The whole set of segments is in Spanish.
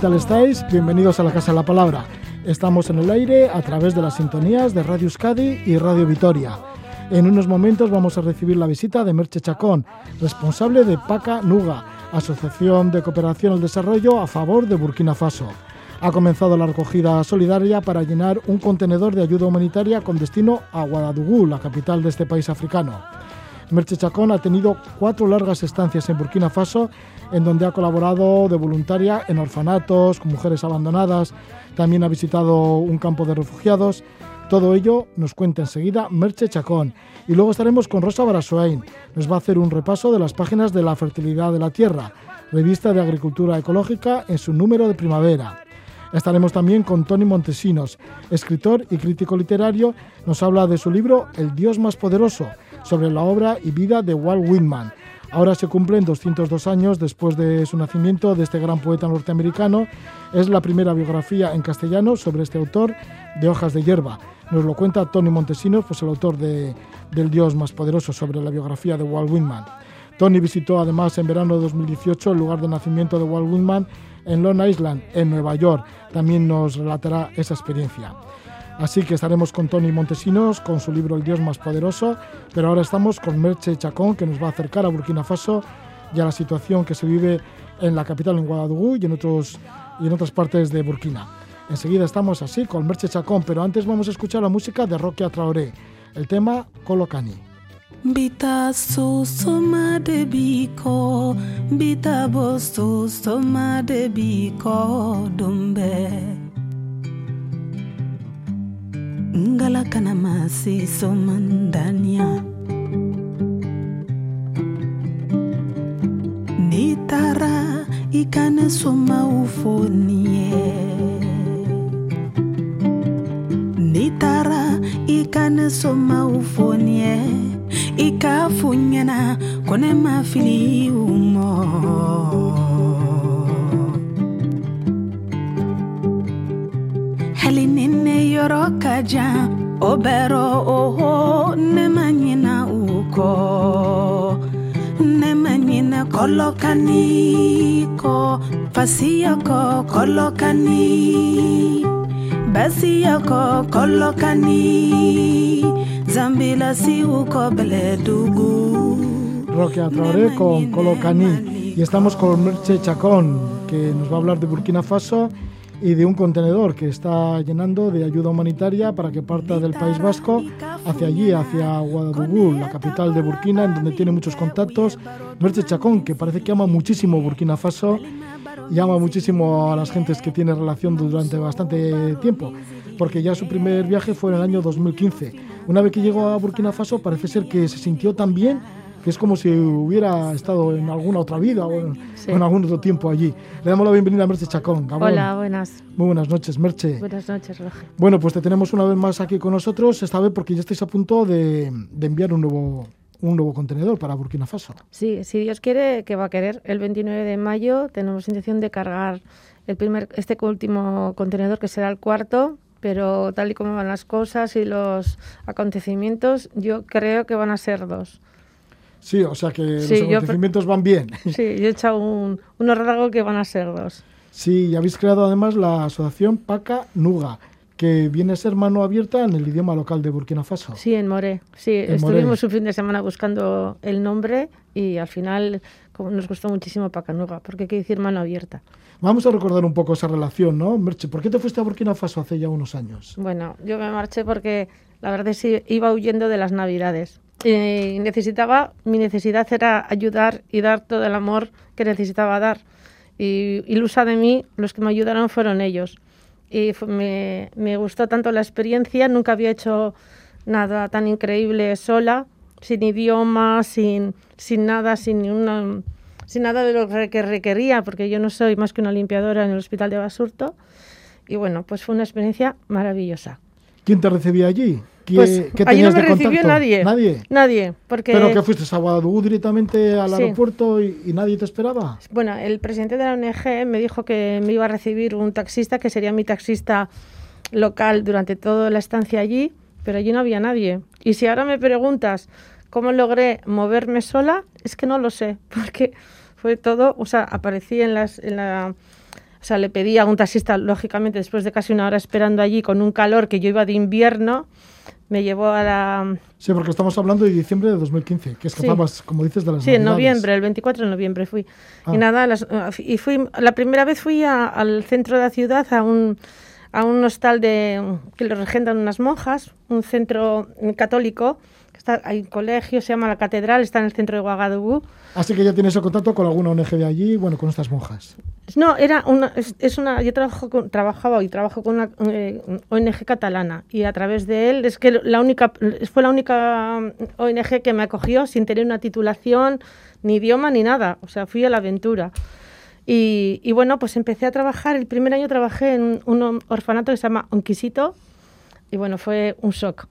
tal estáis? Bienvenidos a la Casa de la Palabra. Estamos en el aire a través de las sintonías de Radio Euskadi y Radio Vitoria. En unos momentos vamos a recibir la visita de Merche Chacón, responsable de PACA Nuga, Asociación de Cooperación al Desarrollo a favor de Burkina Faso. Ha comenzado la recogida solidaria para llenar un contenedor de ayuda humanitaria con destino a Ouagadougou, la capital de este país africano. Merche Chacón ha tenido cuatro largas estancias en Burkina Faso, en donde ha colaborado de voluntaria en orfanatos, con mujeres abandonadas, también ha visitado un campo de refugiados. Todo ello nos cuenta enseguida Merche Chacón. Y luego estaremos con Rosa Barasoain. Nos va a hacer un repaso de las páginas de La Fertilidad de la Tierra, revista de Agricultura Ecológica en su número de primavera. Estaremos también con Tony Montesinos, escritor y crítico literario. Nos habla de su libro El Dios más poderoso, sobre la obra y vida de Walt Whitman. Ahora se cumplen 202 años después de su nacimiento de este gran poeta norteamericano. Es la primera biografía en castellano sobre este autor de Hojas de Hierba. Nos lo cuenta Tony Montesinos, pues el autor de, del Dios más poderoso sobre la biografía de Walt Whitman. Tony visitó además en verano de 2018 el lugar de nacimiento de Walt Whitman en Long Island, en Nueva York. También nos relatará esa experiencia. Así que estaremos con Tony Montesinos con su libro El Dios más poderoso, pero ahora estamos con Merche Chacón que nos va a acercar a Burkina Faso y a la situación que se vive en la capital, en Guadalupe y en, y en otras partes de Burkina. Enseguida estamos así con Merche Chacón, pero antes vamos a escuchar la música de Roque Traoré, el tema Colocani. Bita. ngalaka na masisoma ndania nitara ikanesoma ufonie. Nitara ikanesoma ufonie. Ikafunyana kone mafili umo. Hali ni ne yɔrɔ ka jan o bɛrɔ oho ne ma ɲina u kɔ ne ma ɲina kɔlɔkani kɔ fasiya kɔ kɔlɔkani basiya kɔ kɔlɔkani Roque Traoré con Colocani y estamos con Merche Chacón que nos va a hablar de Burkina Faso y de un contenedor que está llenando de ayuda humanitaria para que parta del País Vasco hacia allí, hacia Ouagadougou, la capital de Burkina, en donde tiene muchos contactos. Merche Chacón, que parece que ama muchísimo Burkina Faso y ama muchísimo a las gentes que tiene relación durante bastante tiempo, porque ya su primer viaje fue en el año 2015 una vez que llegó a Burkina Faso parece ser que se sintió tan bien que es como si hubiera estado en alguna otra vida o en, algún otro tiempo allí. Le damos la bienvenida a Merche Chacón. Hola, buenas. Muy buenas noches, Merche. Buenas noches, Roger. Bueno, pues te tenemos una vez más aquí con nosotros, esta vez porque ya estáis a punto de, de enviar un nuevo, un nuevo contenedor para Burkina Faso. Sí, si Dios quiere, que va a querer, el 29 de mayo tenemos intención de cargar el primer, este último contenedor, que será el cuarto, pero tal y como van las cosas y los acontecimientos, yo creo que van a ser dos. Sí, o sea que los acontecimientos van bien. Sí, yo he echado un, un que van a ser dos. Sí, y habéis creado además la asociación Paca Nuga, que viene a ser mano abierta en el idioma local de Burkina Faso. Sí, en Moré. Sí, estuvimos un fin de semana buscando el nombre y al final nos gustó muchísimo Paca Nuga, porque que decir mano abierta. Vamos a recordar un poco esa relación, ¿no? Merche, ¿por qué te fuiste a Burkina Faso hace ya unos años? Bueno, yo me marché porque la verdad es que iba huyendo de las Navidades. Y necesitaba, mi necesidad era ayudar y dar todo el amor que necesitaba dar. Y ilusa de mí, los que me ayudaron fueron ellos. Y me, me gustó tanto la experiencia, nunca había hecho nada tan increíble sola, sin idioma, sin, sin nada, sin sin nada de lo que requería, porque yo no soy más que una limpiadora en el hospital de Basurto. Y bueno, pues fue una experiencia maravillosa. ¿Quién te recibía allí? Pues allí no me recibió nadie. ¿Nadie? Nadie. Porque... ¿Pero que fuiste a Guadalajara directamente al aeropuerto y, nadie te esperaba? Bueno, el presidente de la ONG me dijo que me iba a recibir un taxista, que sería mi taxista local durante toda la estancia allí, pero allí no había nadie. Y si ahora me preguntas cómo logré moverme sola, es que no lo sé, porque Fue todo, o sea, aparecí en las, en la, o sea, le pedí a un taxista, lógicamente, después de casi una hora esperando allí con un calor que yo iba de invierno, me llevó a la... Sí, porque estamos hablando de diciembre de 2015, que escapabas, como dices, de las Sí, en noviembre, el 24 de noviembre fui. Ah. Y nada, las- y fui, la primera vez fui a- al centro de la ciudad, a un, a un hostal de, que lo regentan unas monjas, un centro católico, está, hay un colegio, se llama la Catedral, está en el centro de Ouagadougou. Así que ya tienes el contacto con alguna ONG de allí, bueno, con estas monjas. No, era una, es, es una, yo trabajo con, trabajaba y trabajo con una eh, ONG catalana y a través de él es que la única, fue la única ONG que me acogió sin tener una titulación, ni idioma, ni nada. O sea, fui a la aventura. Y, y bueno, pues empecé a trabajar, el primer año trabajé en un orfanato que se llama Onquisito y bueno, fue un shock.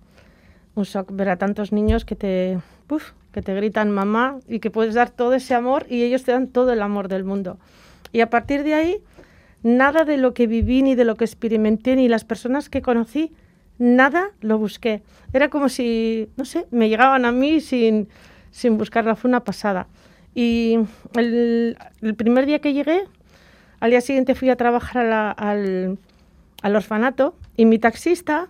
Un ver a tantos niños que te, uf, que te gritan mamá y que puedes dar todo ese amor y ellos te dan todo el amor del mundo. Y a partir de ahí, nada de lo que viví, ni de lo que experimenté, ni las personas que conocí, nada lo busqué. Era como si, no sé, me llegaban a mí sin, sin buscarla. Fue una pasada. Y el, el primer día que llegué, al día siguiente fui a trabajar a al, al orfanato y mi taxista,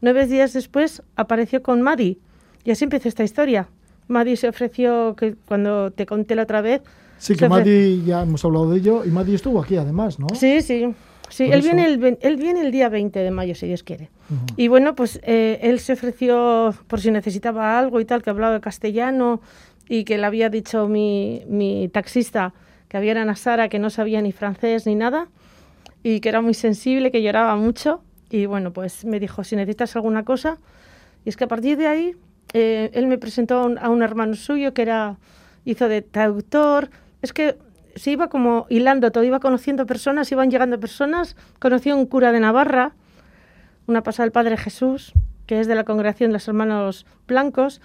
nueve días después, apareció con Madi. Y así empezó esta historia. Madi se ofreció, que cuando te conté la otra vez, Sí, que Madi, ya hemos hablado de ello, y Madi estuvo aquí además, ¿no? Sí, sí. Sí, él viene, el, él viene el día 20 de mayo, si Dios quiere. Y bueno, pues eh, él se ofreció por si necesitaba algo y tal, que hablaba castellano y que le había dicho mi, mi taxista que había una Sara que no sabía ni francés ni nada y que era muy sensible, que lloraba mucho. Y bueno, pues me dijo, si necesitas alguna cosa. Y es que a partir de ahí, eh, él me presentó a un, a un hermano suyo que era, hizo de traductor. Es que se iba como hilando todo, iba conociendo personas, iban llegando personas. Conocí a un cura de Navarra, una pasada el Padre Jesús, que es de la congregación de los hermanos blancos.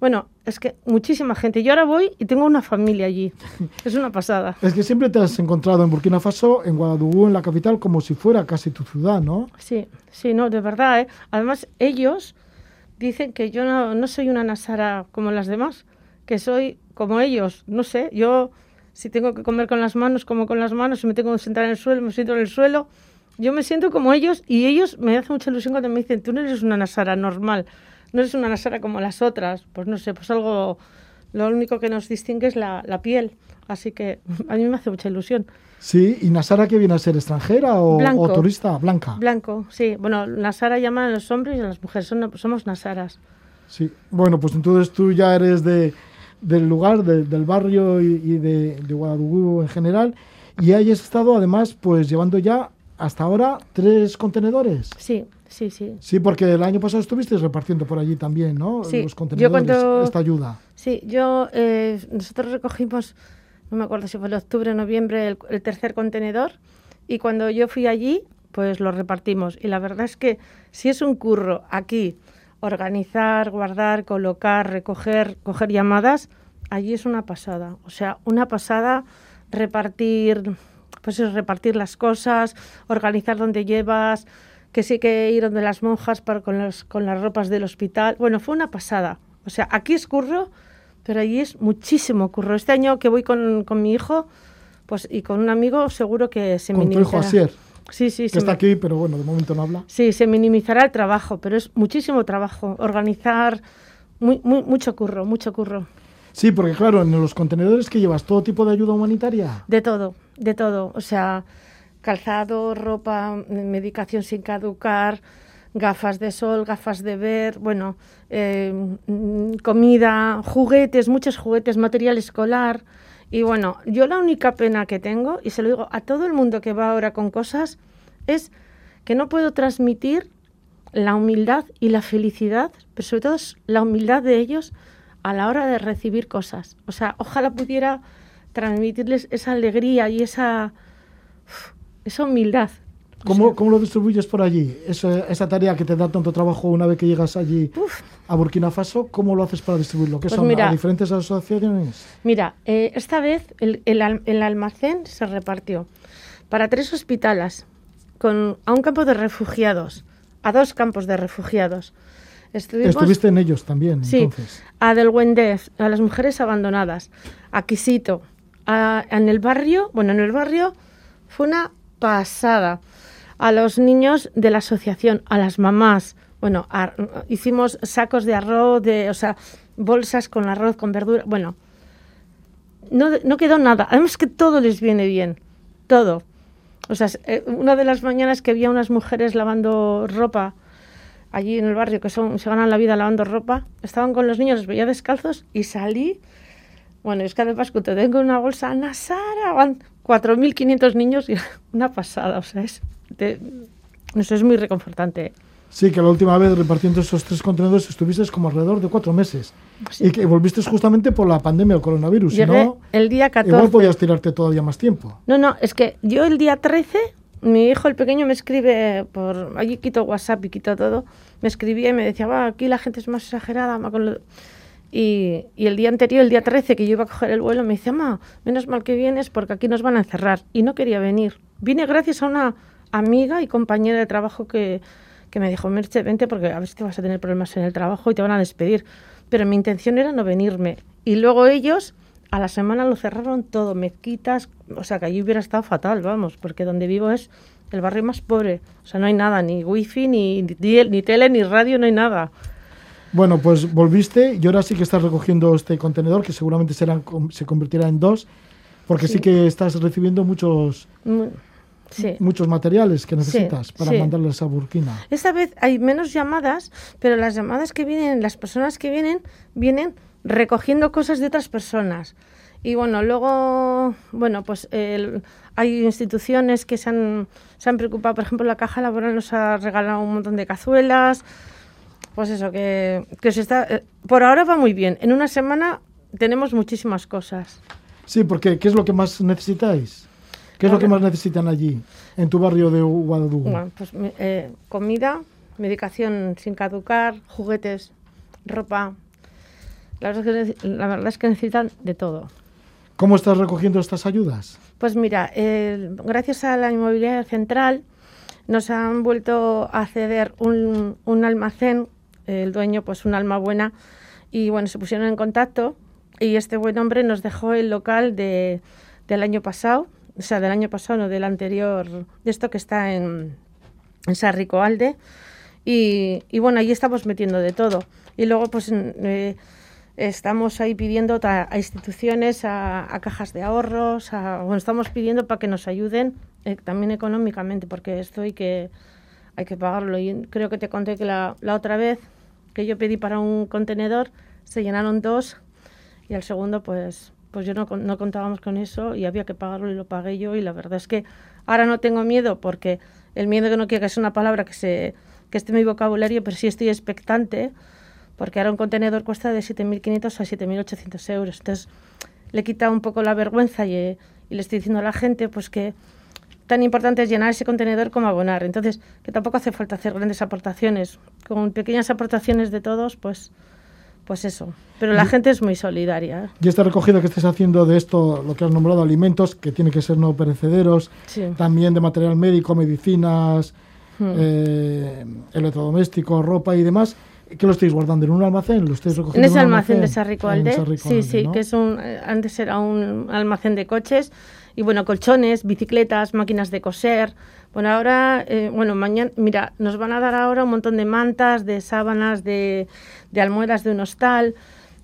Bueno, es que muchísima gente. Yo ahora voy y tengo una familia allí. Es una pasada. Es que siempre te has encontrado en Burkina Faso, en Guadalajara, en la capital, como si fuera casi tu ciudad, ¿no? Sí, sí, no, de verdad. ¿eh? Además, ellos dicen que yo no, no soy una nasara como las demás, que soy como ellos. No sé, yo si tengo que comer con las manos, como con las manos, si me tengo que sentar en el suelo, me siento en el suelo. Yo me siento como ellos y ellos me hace mucha ilusión cuando me dicen, tú no eres una nasara normal, no eres una nasara como las otras. Pues no sé, pues algo, lo único que nos distingue es la, la piel. Así que a mí me hace mucha ilusión. Sí, ¿y Nasara que viene a ser extranjera o, Blanco. o turista? Blanca. Blanco, sí. Bueno, nasara llaman a los hombres y a las mujeres, son- somos nasaras. Sí, bueno, pues entonces tú ya eres de, del lugar, de- del barrio y, y de, de Guadalajara en general, y hayas estado además pues llevando ya hasta ahora tres contenedores. Sí, sí, sí. Sí, porque el año pasado estuviste repartiendo por allí también, ¿no? Sí, Los yo contenedores, cuando- esta ayuda. Sí, yo, eh, nosotros recogimos, no me acuerdo si fue en octubre o noviembre, el, el tercer contenedor y cuando yo fui allí, pues lo repartimos. Y la verdad es que si es un curro aquí, organizar, guardar, colocar, recoger, coger llamadas, allí es una pasada. O sea, una pasada repartir, pues es repartir las cosas, organizar donde llevas, que sí que ir donde las monjas para, con, los, con las ropas del hospital. Bueno, fue una pasada. O sea, aquí es curro, pero allí es muchísimo curro. Este año que voy con, con mi hijo pues y con un amigo, seguro que se Con tu hijo minimizará. Asier, Sí, sí, que se está me- aquí, pero bueno, de momento no habla. Sí, se minimizará el trabajo, pero es muchísimo trabajo. Organizar, muy, muy, mucho curro, mucho curro. Sí, porque claro, en los contenedores que llevas todo tipo de ayuda humanitaria. De todo, de todo. O sea, calzado, ropa, medicación sin caducar, gafas de sol, gafas de ver, bueno, eh, mm, comida, juguetes, muchos juguetes, material escolar. Y bueno, yo la única pena que tengo, y se lo digo a todo el mundo que va ahora con cosas, es que no puedo transmitir la humildad y la felicidad, pero sobre todo la humildad de ellos a la hora de recibir cosas. O sea, ojalá pudiera transmitirles esa alegría y esa, esa humildad. O ¿Cómo, sea, cómo lo distribuyes por allí? Esa, esa tarea que te da tanto trabajo una vez que llegas allí uf, a Burkina Faso, ¿cómo lo haces para distribuirlo? ¿Qué Pues son? mira- ¿A diferentes asociaciones? Mira, eh, esta vez el, el el almacén se repartió para tres hospitales, con, a un campo de refugiados, a dos campos de refugiados. Estuvimos Estuviste en ellos también, Sí, entonces. a Del Wendez, a las mujeres abandonadas, a Quisito, a- en el barrio, bueno, en el barrio fue una pasada. A los niños de la asociación, a las mamás, bueno, a- hicimos sacos de arroz, de, o sea, bolsas con arroz, con verdura, bueno, no, no quedó nada. Además que todo les viene bien, todo. O sea, eh, una de las mañanas que había unas mujeres lavando ropa allí en el barrio, que son, se ganan la vida lavando ropa, estaban con los niños, los veía descalzos y salí. Bueno, es que además que te tengo una bolsa, Ana Sara, 4.500 niños y una pasada, o sea, es, de- eso es muy reconfortante. Sí, que la última vez repartiendo esos tres contenedores estuviste como alrededor de cuatro meses. Sí. Y que volviste justamente por la pandemia del coronavirus. Si Llegué no, el día 14. igual podías tirarte todavía más tiempo. No, no, es que yo el día 13, mi hijo el pequeño me escribe por allí quito WhatsApp y quito todo, me escribía y me decía, va, aquí la gente es más exagerada, con lo-". Y, el día anterior, el día 13, que yo iba a coger el vuelo, me dice, ma, menos mal que vienes porque aquí nos van a encerrar. Y no quería venir. Vine gracias a una amiga y compañera de trabajo que, que me dijo, Merche, vente porque a ver si te vas a tener problemas en el trabajo y te van a despedir. Pero mi intención era no venirme. Y luego ellos a la semana lo cerraron todo, mezquitas, o sea que allí hubiera estado fatal, vamos, porque donde vivo es el barrio más pobre, o sea, no hay nada, ni wifi, ni, ni, ni tele, ni radio, no hay nada. Bueno, pues volviste y ahora sí que estás recogiendo este contenedor que seguramente serán, se convertirá en dos, porque sí, Sí. que estás recibiendo muchos, Mm, Sí. muchos materiales que necesitas para mandarles a Burkina. Esta vez hay menos llamadas, pero las llamadas que vienen, las personas que vienen, vienen recogiendo cosas de otras personas. Y bueno, luego, bueno, pues el- hay instituciones que se han, se han preocupado, por ejemplo, la Caja Laboral nos ha regalado un montón de cazuelas. Pues eso, que, que se está... eh, por ahora va muy bien. En una semana tenemos muchísimas cosas. Sí, porque ¿qué es lo que más necesitáis? ¿Qué es lo que más necesitan allí, en tu barrio de Guadalupe? Bueno, pues eh, comida, medicación sin caducar, juguetes, ropa. La verdad, es que, nece- la verdad es que necesitan de todo. ¿Cómo estás recogiendo estas ayudas? Pues mira, el- gracias a la inmobiliaria central nos han vuelto a ceder un, un almacén, el dueño pues un alma buena, y bueno, se pusieron en contacto y este buen hombre nos dejó el local de, del año pasado, o sea, del año pasado, no del anterior, de esto que está en, en Sarricoalde, y, y bueno, ahí estamos metiendo de todo. Y luego pues eh, estamos ahí pidiendo a instituciones, a, a cajas de ahorros, bueno, estamos pidiendo para que nos ayuden eh, también económicamente, porque esto hay que, hay que pagarlo. Y creo que te conté que la, la otra vez que yo pedí para un contenedor, se llenaron dos y al segundo pues pues yo no, no contábamos con eso y había que pagarlo y lo pagué yo y la verdad es que ahora no tengo miedo porque el miedo que no quiero que es una palabra que se que esté en mi vocabulario pero sí estoy expectante porque ahora un contenedor cuesta de 7.500 a 7.800 euros. Entonces le he quitado un poco la vergüenza y, eh, y le estoy diciendo a la gente pues que tan importante es llenar ese contenedor como abonar entonces que tampoco hace falta hacer grandes aportaciones con pequeñas aportaciones de todos pues pues eso pero la gente es muy solidaria. Y esta recogida que estés haciendo de esto, lo que has nombrado, alimentos, que tienen que ser no perecederos, Sí. también de material médico, medicinas, Hmm. eh, electrodomésticos, ropa y demás, ¿qué lo estáis guardando? ¿En un almacén? ¿Lo estáis En recogiendo ese en un almacén de En Sarricoalde, Sarricoalde, sí, sí, ¿no? que es un, eh, antes era un almacén de coches y bueno, colchones, bicicletas, máquinas de coser. Bueno, ahora, eh, bueno, mañana, mira, nos van a dar ahora un montón de mantas, de sábanas, de, de almohadas de un hostal.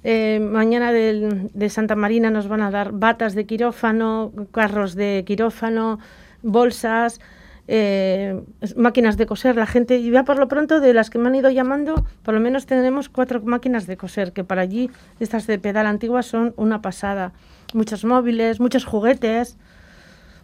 Eh, mañana del- de Santa Marina nos van a dar batas de quirófano, carros de quirófano, bolsas, eh, máquinas de coser. La gente, y ya por lo pronto, de las que me han ido llamando, por lo menos tenemos cuatro máquinas de coser, que para allí, estas de pedal antiguas, son una pasada. Muchos móviles, muchos juguetes,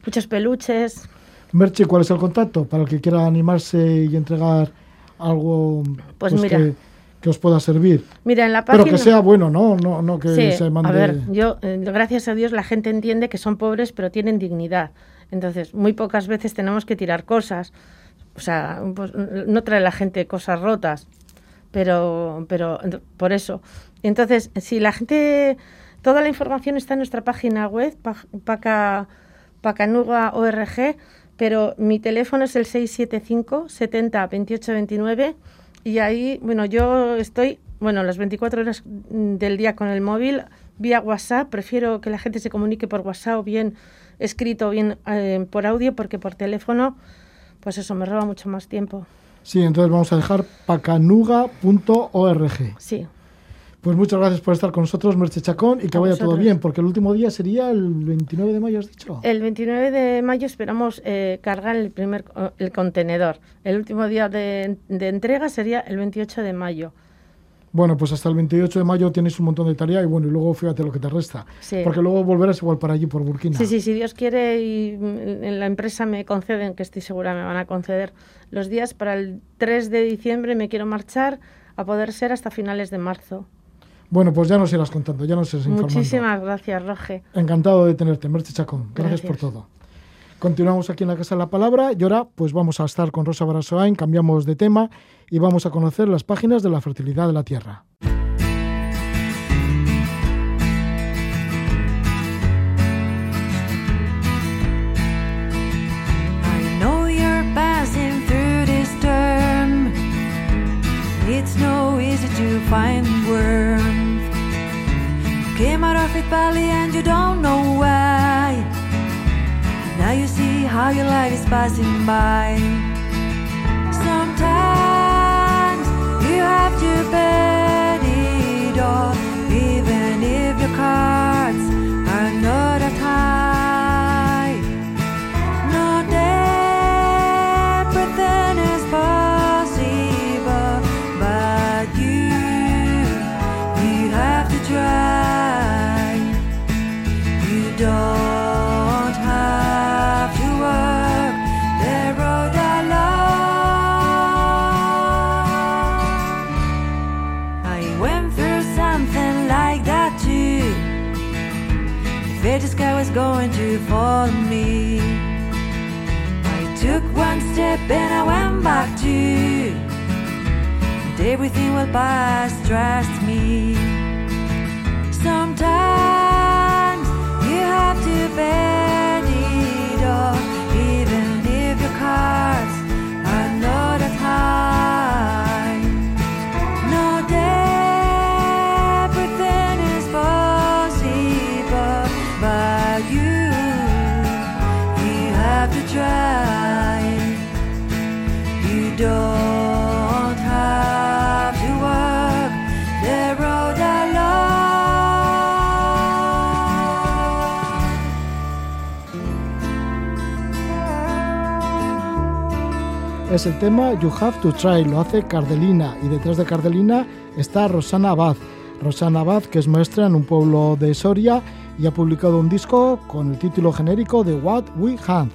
muchos peluches. Merche, ¿cuál es el contacto para el que quiera animarse y entregar algo Pues mira. que, que os pueda servir? Mira, en la Pero página... que sea bueno, ¿no? No, no que Sí, se mande... a ver, yo, eh, gracias a Dios, la gente entiende que son pobres, pero tienen dignidad. Entonces, muy pocas veces tenemos que tirar cosas. O sea, pues, no trae la gente cosas rotas, pero, pero por eso. Entonces, si la gente, toda la información está en nuestra página web, pa- paca, pacanuga.org, pero mi teléfono es el 675 70 28 29 y ahí, bueno, yo estoy, bueno, las 24 horas mm, del día con el móvil vía WhatsApp. Prefiero que la gente se comunique por WhatsApp o bien escrito o bien eh, por audio porque por teléfono, pues eso me roba mucho más tiempo. Sí, entonces vamos a dejar pacanuga.org. Sí. Pues muchas gracias por estar con nosotros, Merche Chacón, y que vaya todo bien, porque el último día sería el 29 de mayo, has dicho. El 29 de mayo esperamos eh, cargar el primer el contenedor. El último día de, entrega sería el 28 de mayo. Bueno, pues hasta el 28 de mayo tienes un montón de tarea y bueno, y luego fíjate lo que te resta. Porque luego volverás igual para allí, por Burkina. Sí, sí, si Dios quiere y en la empresa me conceden, que estoy segura me van a conceder los días, para el 3 de diciembre me quiero marchar a poder ser hasta finales de marzo. Bueno, pues ya nos irás contando, ya nos irás informando. Muchísimas gracias, Roge. Encantado de tenerte, Merche Chacón. Gracias, por todo. Continuamos aquí en la Casa de la Palabra y ahora pues vamos a estar con Rosa Barasoain, cambiamos de tema y vamos a conocer las páginas de la fertilidad de la tierra. It's no easy to find worms. Came out of it valley and you don't know why. Now you see how your life is passing by. Sometimes cards are not at high. Was going to follow me. I took one step and I went back two. And everything will pass, trust me. Sometimes you have to bet don't have to work the road alone. Es el tema You Have to Try, lo hace Cardelina y detrás de Cardelina está Rosana Abad. Rosana Abad, que es maestra en un pueblo de Soria y ha publicado un disco con el título genérico de What We Have.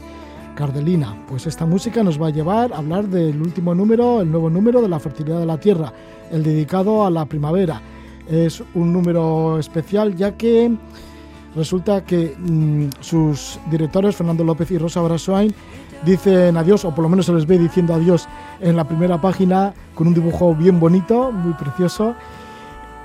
Cardelina, pues esta música nos va a llevar a hablar del último número, el nuevo número de la fertilidad de la tierra, el dedicado a la primavera. Es un número especial ya que resulta que mmm, sus directores, Fernando López y Rosa Brasoain, dicen adiós, o por lo menos se les ve diciendo adiós en la primera página con un dibujo bien bonito, muy precioso.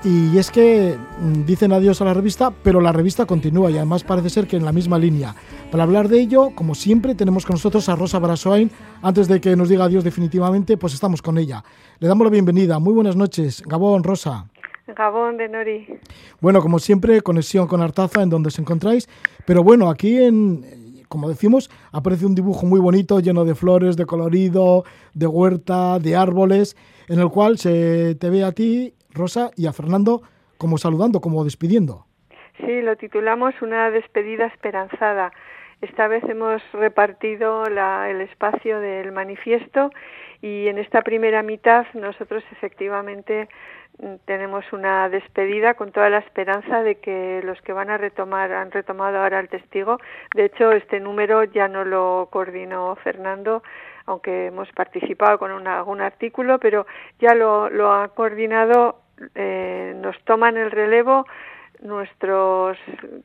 Y es que mmm, dicen adiós a la revista, pero la revista continúa y además parece ser que en la misma línea. Para hablar de ello, como siempre, tenemos con nosotros a Rosa Brasoain. Antes de que nos diga adiós definitivamente, pues estamos con ella. Le damos la bienvenida. Muy buenas noches. Gabón, Rosa. Gabón de Nori. Bueno, como siempre, conexión con Artaza, en donde os encontráis. Pero bueno, aquí en, como decimos, aparece un dibujo muy bonito, lleno de flores, de colorido, de huerta, de árboles, en el cual se te ve a ti, Rosa, y a Fernando como saludando, como despidiendo. Sí, lo titulamos Una despedida esperanzada. Esta vez hemos repartido la, el espacio del manifiesto y en esta primera mitad nosotros efectivamente tenemos una despedida con toda la esperanza de que los que van a retomar han retomado ahora el testigo. De hecho, este número ya no lo coordinó Fernando, aunque hemos participado con una, algún artículo, pero ya lo, lo ha coordinado. Eh, nos toman el relevo nuestros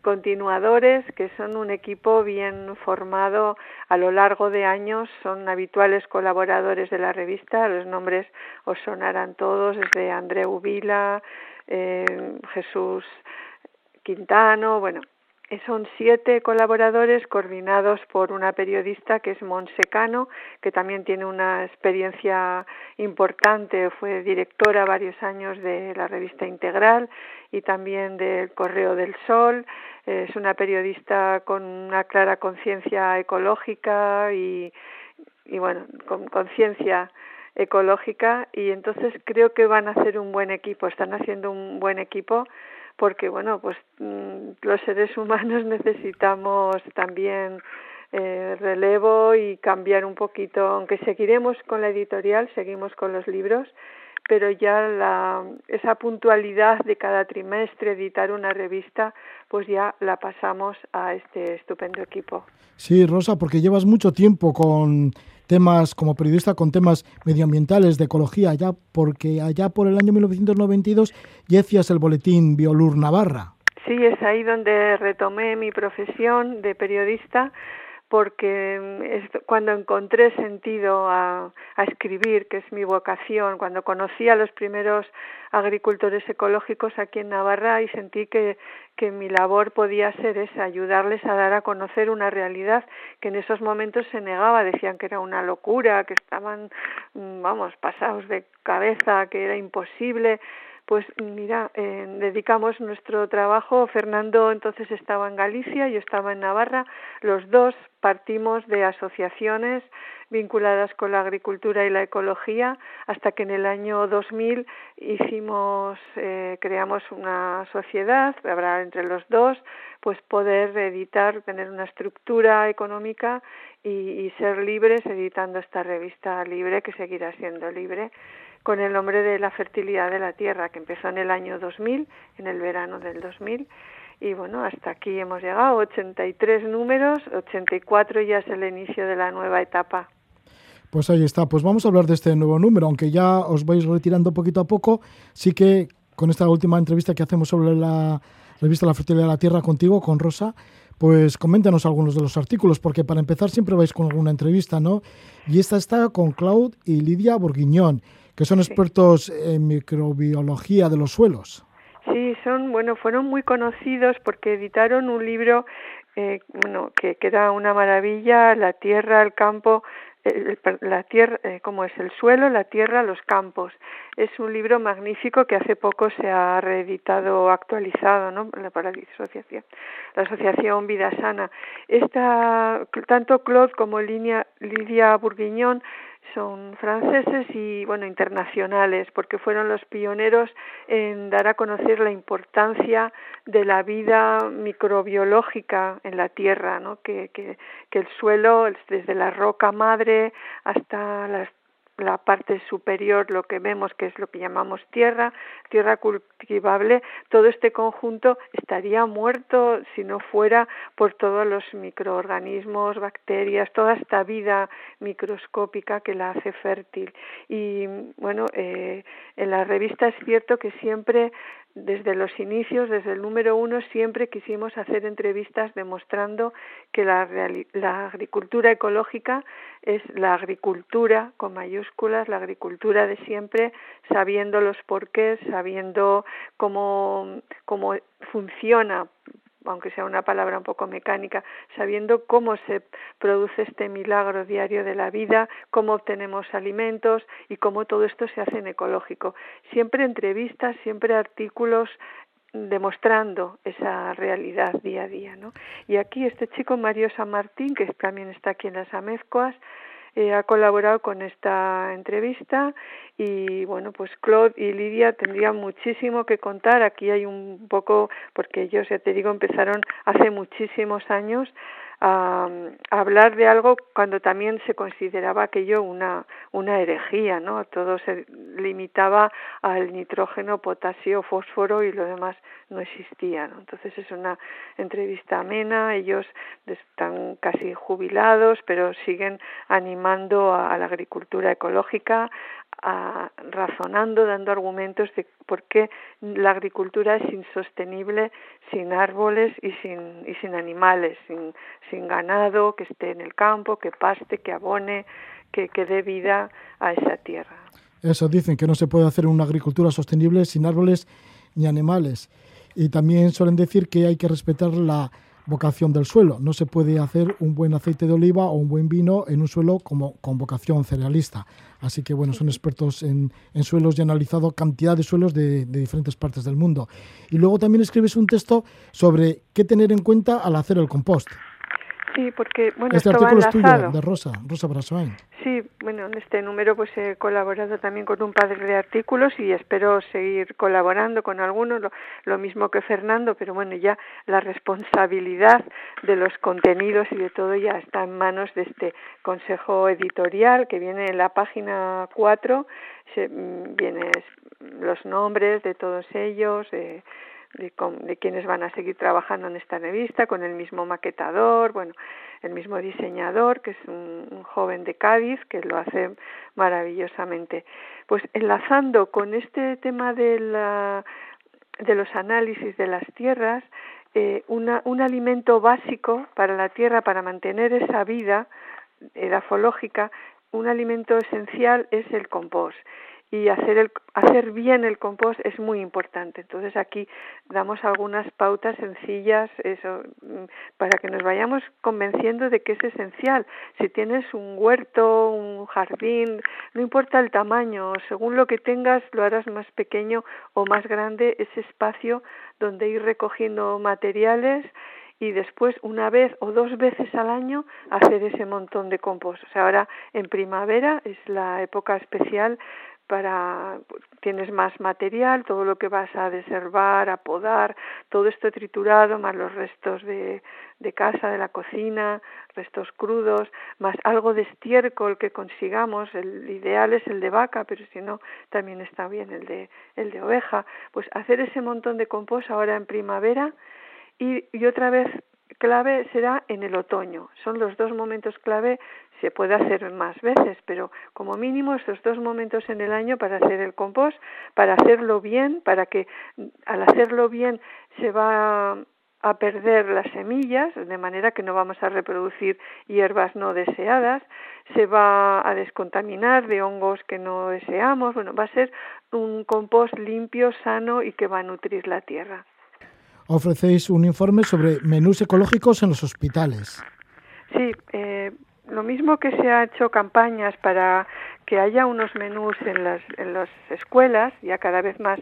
continuadores, que son un equipo bien formado a lo largo de años, son habituales colaboradores de la revista, los nombres os sonarán todos, desde Andreu Vila, eh, Jesús Quintano, bueno, son siete colaboradores coordinados por una periodista que es Monsecano, que también tiene una experiencia importante, fue directora varios años de la revista Integral y también del Correo del Sol. Es una periodista con una clara conciencia ecológica y, y bueno, con conciencia ecológica y entonces creo que van a hacer un buen equipo, están haciendo un buen equipo porque bueno, pues mm, los seres humanos necesitamos también eh, relevo y cambiar un poquito, aunque seguiremos con la editorial, seguimos con los libros, pero ya la, esa puntualidad de cada trimestre editar una revista, pues ya la pasamos a este estupendo equipo. Sí, Rosa, porque llevas mucho tiempo con temas como periodista con temas medioambientales, de ecología, ya porque allá por el año 1992 ya hacías el boletín Biolur Navarra. Sí, es ahí donde retomé mi profesión de periodista porque mm, cuando encontré sentido a, escribir, que es mi vocación, cuando conocí a los primeros agricultores ecológicos aquí en Navarra y sentí que, que mi labor podía ser esa, ayudarles a dar a conocer una realidad que en esos momentos se negaba, decían que era una locura, que estaban, mm, vamos, pasados de cabeza, que era imposible pues mira, eh, dedicamos nuestro trabajo, Fernando entonces estaba en Galicia, yo estaba en Navarra, los dos partimos de asociaciones vinculadas con la agricultura y la ecología hasta que en el año 2000 hicimos, eh, creamos una sociedad, habrá entre los dos, pues poder editar, tener una estructura económica y, y ser libres editando esta revista libre que seguirá siendo libre con el nombre de la fertilidad de la tierra, que empezó en el año 2000, en el verano del 2000. Y bueno, hasta aquí hemos llegado, 83 números, 84 ya es el inicio de la nueva etapa. Pues ahí está, pues vamos a hablar de este nuevo número, aunque ya os vais retirando poquito a poco, sí que con esta última entrevista que hacemos sobre la revista La Fertilidad de la Tierra contigo, con Rosa, pues coméntanos algunos de los artículos, porque para empezar siempre vais con alguna entrevista, ¿no? Y esta está con Claude y Lidia Bourguignon que son expertos en microbiología de los suelos. Sí, son, bueno, fueron muy conocidos porque editaron un libro eh, bueno, que, que, era una maravilla, la tierra, el campo, la tierra, eh, como es el suelo, la tierra, los campos. Es un libro magnífico que hace poco se ha reeditado, actualizado, ¿no? Para la asociación, la asociación Vida Sana. Esta, tanto Claude como Lidia Bourguignon son franceses y bueno internacionales porque fueron los pioneros en dar a conocer la importancia de la vida microbiológica en la tierra ¿no? que, que, que el suelo desde la roca madre hasta las la parte superior, lo que vemos que es lo que llamamos tierra, tierra cultivable, todo este conjunto estaría muerto si no fuera por todos los microorganismos, bacterias, toda esta vida microscópica que la hace fértil. Y bueno, eh, en la revista es cierto que siempre desde los inicios, desde el número uno, siempre quisimos hacer entrevistas demostrando que la, la, agricultura ecológica es la agricultura con mayúsculas, la agricultura de siempre, sabiendo los porqués, sabiendo cómo, cómo funciona aunque sea una palabra un poco mecánica, sabiendo cómo se produce este milagro diario de la vida, cómo obtenemos alimentos y cómo todo esto se hace en ecológico. Siempre entrevistas, siempre artículos demostrando esa realidad día a día, ¿no? Y aquí este chico Mario San Martín, que también está aquí en las Amezcoas, eh, ha colaborado con esta entrevista y bueno, pues Claude y Lidia tendrían muchísimo que contar. Aquí hay un poco, porque ellos, ya te digo, empezaron hace muchísimos años a, hablar de algo cuando también se consideraba aquello una, una herejía, ¿no? Todo se limitaba al nitrógeno, potasio, fósforo y lo demás no existía, ¿no? Entonces es una entrevista amena, ellos están casi jubilados, pero siguen animando a la agricultura ecológica, a, razonando, dando argumentos de por qué la agricultura es insostenible sin árboles y sin, y sin animales, sin, sin ganado que esté en el campo, que paste, que abone, que, que dé vida a esa tierra. Eso dicen, que no se puede hacer una agricultura sostenible sin árboles ni animales. Y también suelen decir que hay que respetar la vocación del suelo. No se puede hacer un buen aceite de oliva o un buen vino en un suelo como con vocación cerealista. Así que bueno, son expertos en, suelos y han analizado cantidad de suelos de, de, diferentes partes del mundo. Y luego también escribes un texto sobre qué tener en cuenta al hacer el compost. Sí, porque bueno, este artículo es tuyo, de Rosa, Rosa Brasoain. Sí, bueno, en este número pues he colaborado también con un par de artículos y espero seguir colaborando con algunos, lo, mismo que Fernando, pero bueno, ya la responsabilidad de los contenidos y de todo ya está en manos de este consejo editorial que viene en la página 4, se, mm, viene los nombres de todos ellos, eh, de, quienes van a seguir trabajando en esta revista, con el mismo maquetador, bueno, el mismo diseñador, que es un, joven de Cádiz, que lo hace maravillosamente. Pues enlazando con este tema de, la, de los análisis de las tierras, eh, un alimento básico para la tierra, para mantener esa vida edafológica, un alimento esencial es el compost y hacer, el, hacer bien el compost es muy importante. Entonces aquí damos algunas pautas sencillas eso, mm, para que nos vayamos convenciendo de que es esencial. Si tienes un huerto, un jardín, no importa el tamaño, según lo que tengas lo harás más pequeño o más grande ese espacio donde ir recogiendo materiales y después una vez o dos veces al año hacer ese montón de compost. O sea, ahora en primavera es la época especial para pues, tienes más material, todo lo que vas a deservar, a podar, todo esto triturado, más los restos de, de casa, de la cocina, restos crudos, más algo de estiércol que consigamos, el ideal es el de vaca, pero si no, también está bien el de, el de oveja, pues hacer ese montón de compost ahora en primavera y, y otra vez clave será en el otoño. Son los dos momentos clave, se puede hacer más veces, pero como mínimo estos dos momentos en el año para hacer el compost, para hacerlo bien, para que al hacerlo bien se va a perder las semillas, de manera que no vamos a reproducir hierbas no deseadas, se va a descontaminar de hongos que no deseamos, bueno, va a ser un compost limpio, sano y que va a nutrir la tierra ofrecéis un informe sobre menús ecológicos en los hospitales. Sí, eh, lo mismo que se ha hecho campañas para que haya unos menús en las, en las escuelas, ya cada vez más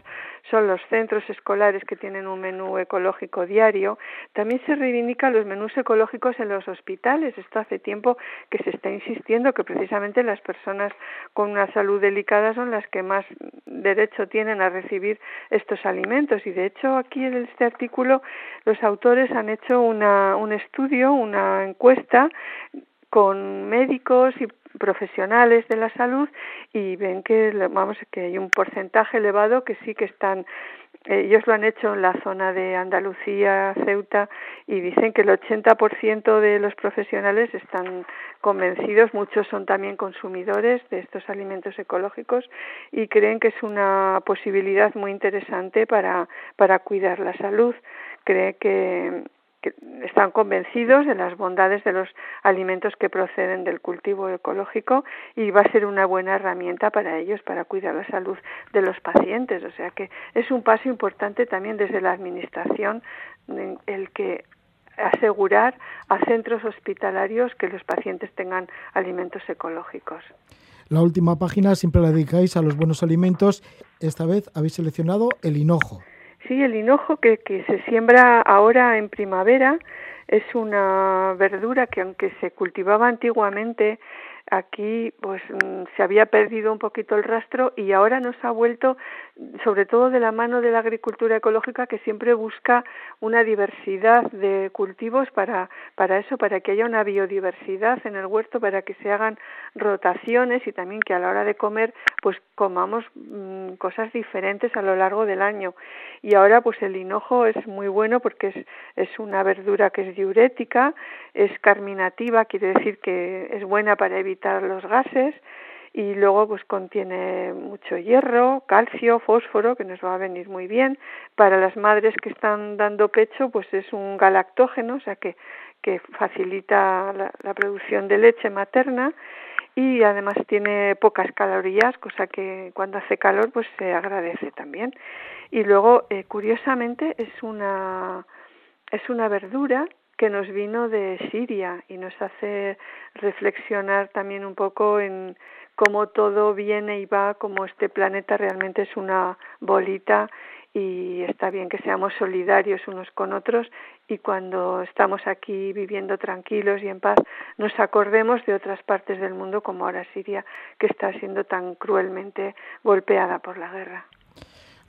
son los centros escolares que tienen un menú ecológico diario, también se reivindican los menús ecológicos en los hospitales. Esto hace tiempo que se está insistiendo que precisamente las personas con una salud delicada son las que más derecho tienen a recibir estos alimentos. Y de hecho aquí en este artículo los autores han hecho una, un estudio, una encuesta con médicos y profesionales de la salud y ven que vamos que hay un porcentaje elevado que sí que están ellos lo han hecho en la zona de Andalucía, Ceuta, y dicen que el 80% de los profesionales están convencidos, muchos son también consumidores de estos alimentos ecológicos y creen que es una posibilidad muy interesante para, para cuidar la salud. Cree que, están convencidos de las bondades de los alimentos que proceden del cultivo ecológico y va a ser una buena herramienta para ellos para cuidar la salud de los pacientes. O sea que es un paso importante también desde la Administración el que asegurar a centros hospitalarios que los pacientes tengan alimentos ecológicos. La última página siempre la dedicáis a los buenos alimentos. Esta vez habéis seleccionado el hinojo. Sí, el hinojo que, que se siembra ahora en primavera es una verdura que aunque se cultivaba antiguamente aquí pues mm, se había perdido un poquito el rastro y ahora nos ha vuelto sobre todo de la mano de la agricultura ecológica que siempre busca una diversidad de cultivos para para eso para que haya una biodiversidad en el huerto para que se hagan rotaciones y también que a la hora de comer pues comamos mm, cosas diferentes a lo largo del año. Y ahora pues el hinojo es muy bueno porque es es una verdura que es diurética es carminativa quiere decir que es buena para evitar los gases y luego pues contiene mucho hierro, calcio, fósforo que nos va a venir muy bien. Para las madres que están dando pecho pues es un galactógeno, o sea que, que facilita la, la producción de leche materna y además tiene pocas calorías, cosa que cuando hace calor pues se agradece también. Y luego eh, curiosamente es una es una verdura que nos vino de Siria y nos hace reflexionar también un poco en cómo todo viene y va, como este planeta realmente es una bolita y está bien que seamos solidarios unos con otros y cuando estamos aquí viviendo tranquilos y en paz nos acordemos de otras partes del mundo como ahora Siria que está siendo tan cruelmente golpeada por la guerra.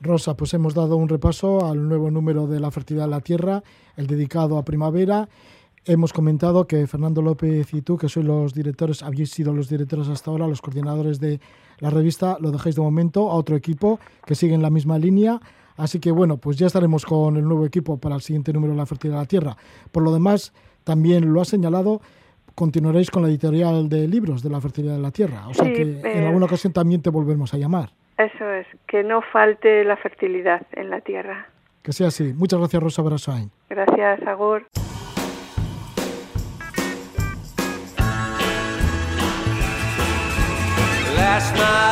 Rosa, pues hemos dado un repaso al nuevo número de La Fertilidad de la Tierra, el dedicado a primavera. Hemos comentado que Fernando López y tú, que sois los directores, habéis sido los directores hasta ahora, los coordinadores de la revista, lo dejáis de momento a otro equipo que sigue en la misma línea. Así que bueno, pues ya estaremos con el nuevo equipo para el siguiente número de La Fertilidad de la Tierra. Por lo demás, también lo ha señalado, continuaréis con la editorial de libros de La Fertilidad de la Tierra. O sea que en eh, alguna ocasión también te volvemos a llamar. Eso es, que no falte la fertilidad en la tierra. Que sea así. Muchas gracias, Rosa Brasain. Gracias, Agur. Last night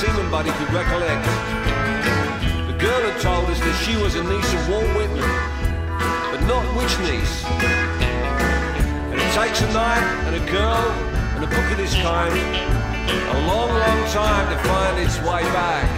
seaman buddy could recollect, the girl had told us that she was a niece of Walt Whitman, but not which niece. And it takes a night and a girl and a book of this kind a long, long time to find its way back.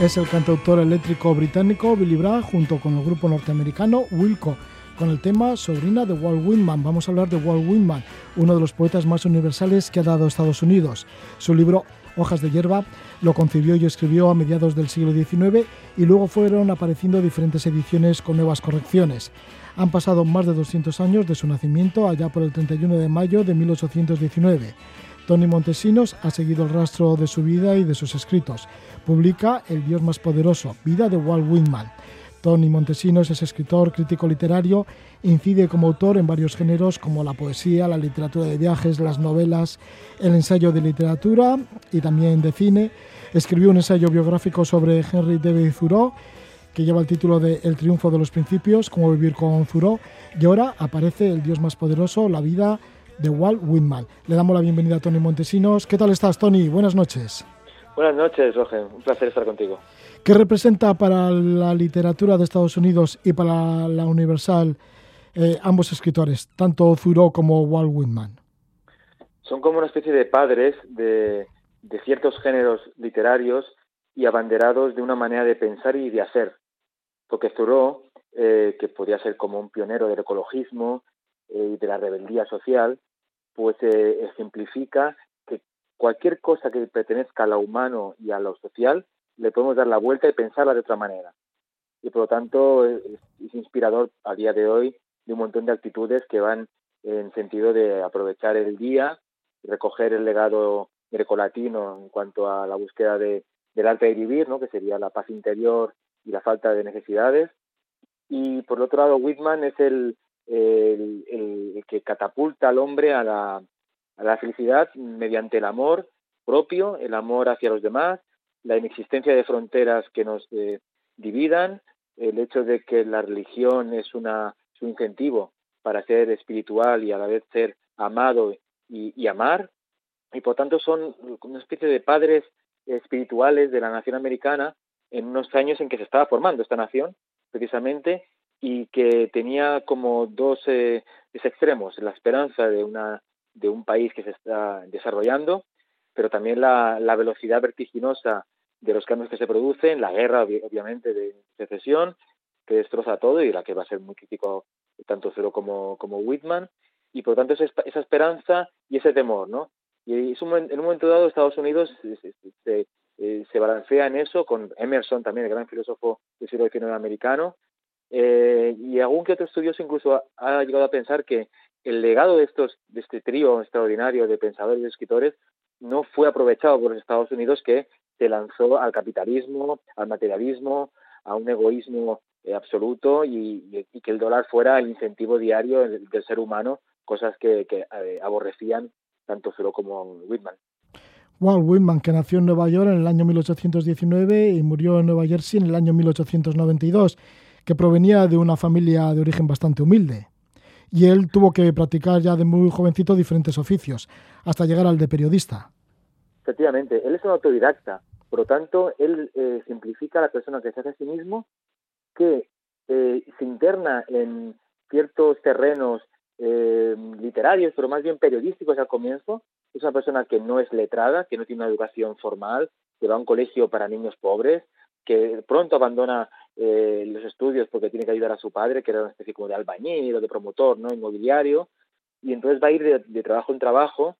Es el cantautor eléctrico británico Billy Bragg junto con el grupo norteamericano Wilco con el tema Sobrina de Walt Whitman. Vamos a hablar de Walt Whitman, uno de los poetas más universales que ha dado Estados Unidos. Su libro Hojas de hierba lo concibió y escribió a mediados del siglo XIX y luego fueron apareciendo diferentes ediciones con nuevas correcciones. Han pasado más de 200 años de su nacimiento, allá por el 31 de mayo de 1819. Tony Montesinos ha seguido el rastro de su vida y de sus escritos. Publica El Dios más poderoso, Vida de Walt Whitman. Tony Montesinos es escritor, crítico literario, incide como autor en varios géneros como la poesía, la literatura de viajes, las novelas, el ensayo de literatura y también de cine. Escribió un ensayo biográfico sobre Henry David Thoreau que lleva el título de El triunfo de los principios, cómo vivir con Thoreau, y ahora aparece El Dios más poderoso, la vida de Walt Whitman. Le damos la bienvenida a Tony Montesinos. ¿Qué tal estás, Tony? Buenas noches. Buenas noches, Roger. Un placer estar contigo. ¿Qué representa para la literatura de Estados Unidos y para la Universal eh, ambos escritores, tanto Thoreau como Walt Whitman? Son como una especie de padres de, ciertos géneros literarios y abanderados de una manera de pensar y de hacer. Porque Thoreau, eh, que podía ser como un pionero del ecologismo eh, y de la rebeldía social, pues ejemplifica que cualquier cosa que pertenezca a lo humano y a lo social le podemos dar la vuelta y pensarla de otra manera. Y por lo tanto es, inspirador a día de hoy de un montón de actitudes que van en sentido de aprovechar el día, recoger el legado grecolatino en cuanto a la búsqueda de, del arte de vivir, ¿no? que sería la paz interior y la falta de necesidades. Y por otro lado, Whitman es el, el, el que catapulta al hombre a la, a la felicidad mediante el amor propio, el amor hacia los demás, la inexistencia de fronteras que nos eh, dividan, el hecho de que la religión es, una, es un incentivo para ser espiritual y a la vez ser amado y, amar, y por tanto son una especie de padres espirituales de la nación americana en unos años en que se estaba formando esta nación, precisamente, y que tenía como dos eh, extremos, la esperanza de, una, de un país que se está desarrollando, pero también la, la velocidad vertiginosa de los cambios que se producen, la guerra obviamente de secesión, que destroza todo y la que va a ser muy crítico tanto Cero como, como Whitman, y por tanto esa, esa esperanza y ese temor, ¿no? Y es un, en un momento dado Estados Unidos se, se, eh, se, balancea en eso, con Emerson también, el gran filósofo del siglo XIX americano, eh, y algún que otro estudioso incluso ha, ha, llegado a pensar que el legado de estos de este trío extraordinario de pensadores y escritores no fue aprovechado por los Estados Unidos que se lanzó al capitalismo, al materialismo, a un egoísmo eh, absoluto y, que el dólar fuera el incentivo diario del, ser humano, cosas que, que eh, aborrecían tanto Thoreau como Whitman. Walt Whitman, que nació en Nueva York en el año 1819 y murió en Nueva Jersey en el año 1892, que provenía de una familia de origen bastante humilde. Y él tuvo que practicar ya de muy jovencito diferentes oficios, hasta llegar al de periodista. Efectivamente, él es un autodidacta, por lo tanto, él eh, simplifica a la persona que se hace a sí mismo, que eh, se interna en ciertos terrenos eh, literarios, pero más bien periodísticos al comienzo. Es una persona que no es letrada, que no tiene una educación formal, que va a un colegio para niños pobres, que pronto abandona eh, los estudios porque tiene que ayudar a su padre, que era una especie como de albañil o de promotor no inmobiliario, y entonces va a ir de, de trabajo en trabajo.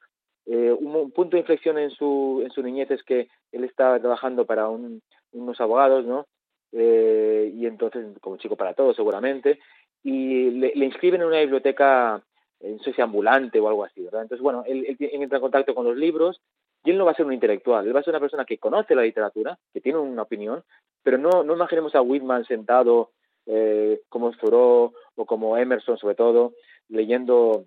Eh, un, un, punto de inflexión en su, en su niñez es que él estaba trabajando para un, unos abogados, ¿no? Eh, y entonces, como chico para todos seguramente, y le, le inscriben en una biblioteca, no sé si ambulante o algo así, ¿verdad? Entonces, bueno, él, él, entra en contacto con los libros y él no va a ser un intelectual, él va a ser una persona que conoce la literatura, que tiene una opinión, pero no, no imaginemos a Whitman sentado eh, como Thoreau o como Emerson, sobre todo, leyendo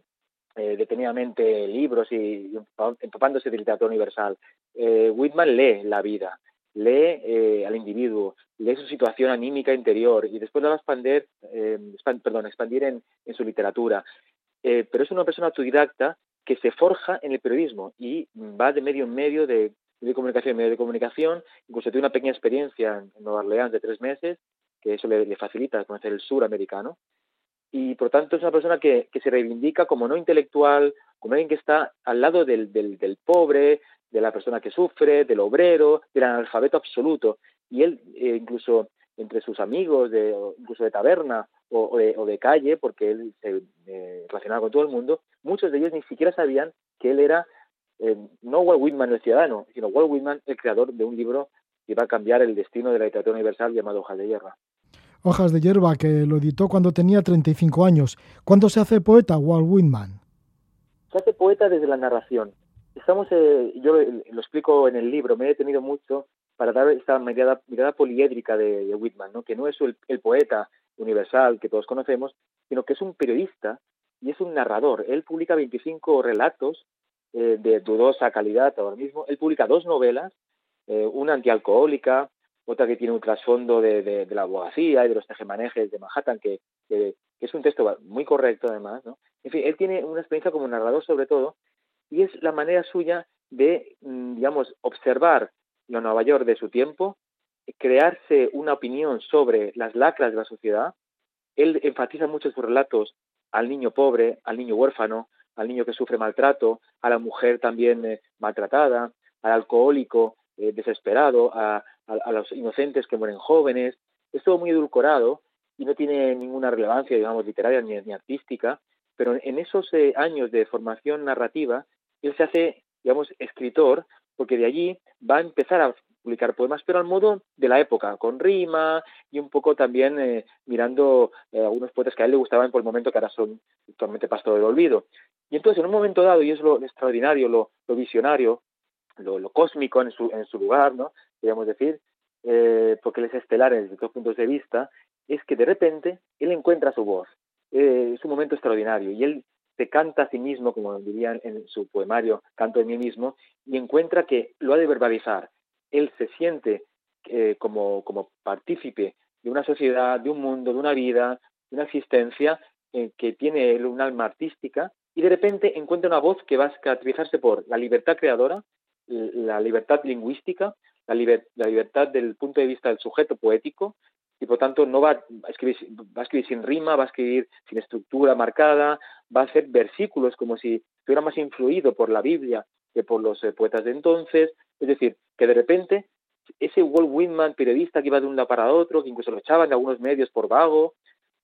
eh, detenidamente libros y, empapándose de literatura universal. Eh, Whitman lee la vida, lee eh, al individuo, lee su situación anímica interior y después la va a expandir, eh, expand, perdón, expandir en, en su literatura. Pero es una persona autodidacta que se forja en el periodismo y va de medio en medio de de comunicación en medio de comunicación, incluso tiene una pequeña experiencia en Nueva Orleans de tres meses, que eso le, le facilita conocer el sur americano, y por tanto es una persona que, que se reivindica como no intelectual, como alguien que está al lado del, del, del pobre, de la persona que sufre, del obrero, del analfabeto absoluto. Y él, eh, incluso entre sus amigos, de, incluso de taberna o, o, de, o de, calle, porque él se eh, relacionaba con todo el mundo, muchos de ellos ni siquiera sabían que él era eh, no Walt Whitman el ciudadano, sino Walt Whitman el creador de un libro que iba a cambiar el destino de la literatura universal llamado Hojas de Hierba. Hojas de Hierba, que lo editó cuando tenía 35 años. ¿Cuándo se hace poeta Walt Whitman? Se hace poeta desde la narración estamos, eh, yo lo explico en el libro, me he detenido mucho para dar esta mirada, mirada poliédrica de, de, Whitman, ¿no? que no es el, el, poeta universal que todos conocemos, sino que es un periodista y es un narrador. Él publica 25 relatos eh, de dudosa calidad ahora mismo. Él publica dos novelas, eh, una antialcohólica, otra que tiene un trasfondo de, de, de, la abogacía y de los tejemanejes de Manhattan, que, que, que es un texto muy correcto además. ¿no? En fin, él tiene una experiencia como narrador sobre todo, y es la manera suya de, mm, digamos, observar la Nueva York de su tiempo, crearse una opinión sobre las lacras de la sociedad. Él enfatiza mucho sus relatos al niño pobre, al niño huérfano, al niño que sufre maltrato, a la mujer también eh, maltratada, al alcohólico eh, desesperado, a, los inocentes que mueren jóvenes. Es todo muy edulcorado y no tiene ninguna relevancia, digamos, literaria ni, ni artística, pero en esos eh, años de formación narrativa él se hace, digamos, escritor, porque de allí va a empezar a publicar poemas, pero al modo de la época, con rima y un poco también eh, mirando eh, algunos poetas que a él le gustaban por el momento que ahora son actualmente pasto del olvido. Y entonces, en un momento dado, y es lo extraordinario, lo, visionario, lo, cósmico en su, lugar, ¿no? Podríamos decir, eh, porque él es estelar desde todos puntos de vista, es que de repente él encuentra su voz. Eh, es un momento extraordinario y él se canta a sí mismo, como dirían en su poemario, Canto de mí mismo, y encuentra que lo ha de verbalizar. Él se siente eh, como, como partícipe de una sociedad, de un mundo, de una vida, de una existencia eh, que tiene un alma artística y de repente encuentra una voz que va a caracterizarse por la libertad creadora, la libertad lingüística, la, la libertad del punto de vista del sujeto poético, y por tanto no va a, escribir, va a escribir sin rima, va a escribir sin estructura marcada, va a hacer versículos como si estuviera más influido por la Biblia que por los eh, poetas de entonces, es decir, que de repente ese Walt Whitman periodista que iba de un lado para otro, que incluso lo echaban de algunos medios por vago,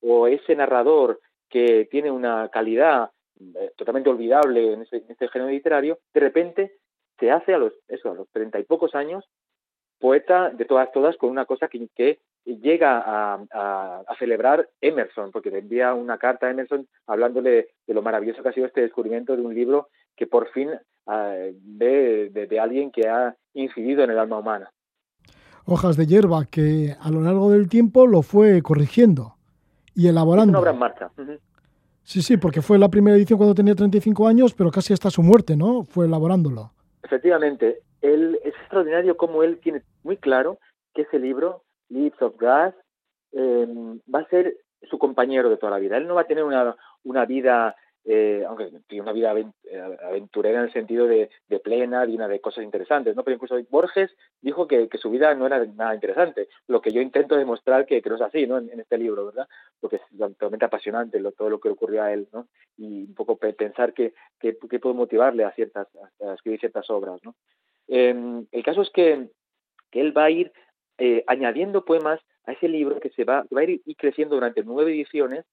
o ese narrador que tiene una calidad eh, totalmente olvidable en, este género literario, de repente se hace a los a los treinta y pocos años poeta de todas todas con una cosa que llega a, celebrar Emerson, porque le envía una carta a Emerson hablándole de lo maravilloso que ha sido este descubrimiento de un libro que por fin uh, ve de, alguien que ha incidido en el alma humana. Hojas de hierba que a lo largo del tiempo lo fue corrigiendo y elaborando. una obra en marcha. Sí, sí, porque fue la primera edición cuando tenía 35 años, pero casi hasta su muerte, ¿no? Fue elaborándolo. Efectivamente, él es extraordinario como él tiene muy claro que ese libro Leaves of Grass, em, va a ser su compañero de toda la vida. Él no va a tener una, una vida, eh, aunque tiene una vida eh, aventurera en el sentido de, plena, llena de cosas interesantes, ¿no? Pero incluso Borges dijo que, su vida no era nada interesante, lo que yo intento demostrar que, no es así, ¿no? En, este libro, ¿verdad? Porque es totalmente apasionante todo lo que ocurrió a él, ¿no? Y un poco pensar que, puede motivarle a ciertas, escribir ciertas obras, ¿no? Em, el caso es que, que él va a ir eh, añadiendo poemas a ese libro que se va, va a ir, creciendo durante nueve ediciones,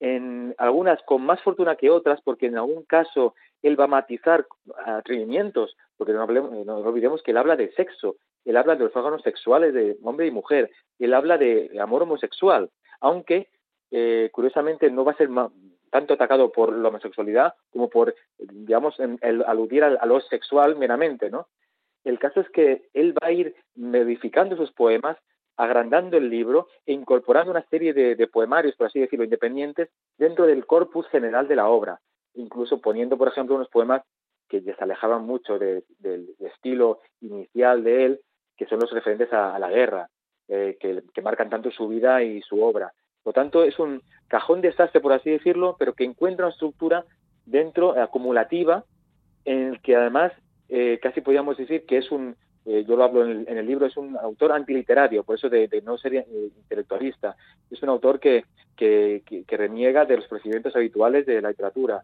en algunas con más fortuna que otras, porque en algún caso él va a matizar atrevimientos, porque no, no, olvidemos que él habla de sexo, él habla de los órganos sexuales de hombre y mujer, él habla de amor homosexual, aunque eh, curiosamente no va a ser tanto atacado por la homosexualidad como por, digamos, el, aludir a, a, lo sexual meramente, ¿no? El caso es que él va a ir modificando sus poemas, agrandando el libro e incorporando una serie de, poemarios, por así decirlo, independientes dentro del corpus general de la obra, incluso poniendo, por ejemplo, unos poemas que ya se alejaban mucho del estilo inicial de él, que son los referentes a, la guerra, eh, que, marcan tanto su vida y su obra. Por lo tanto, es un cajón desastre, por así decirlo, pero que encuentra una estructura dentro, acumulativa, en el que además eh, casi podríamos decir que es un, eh, yo lo hablo en el, libro, es un autor antiliterario, por eso de, no ser eh, intelectualista. Es un autor que, que, reniega de los procedimientos habituales de la literatura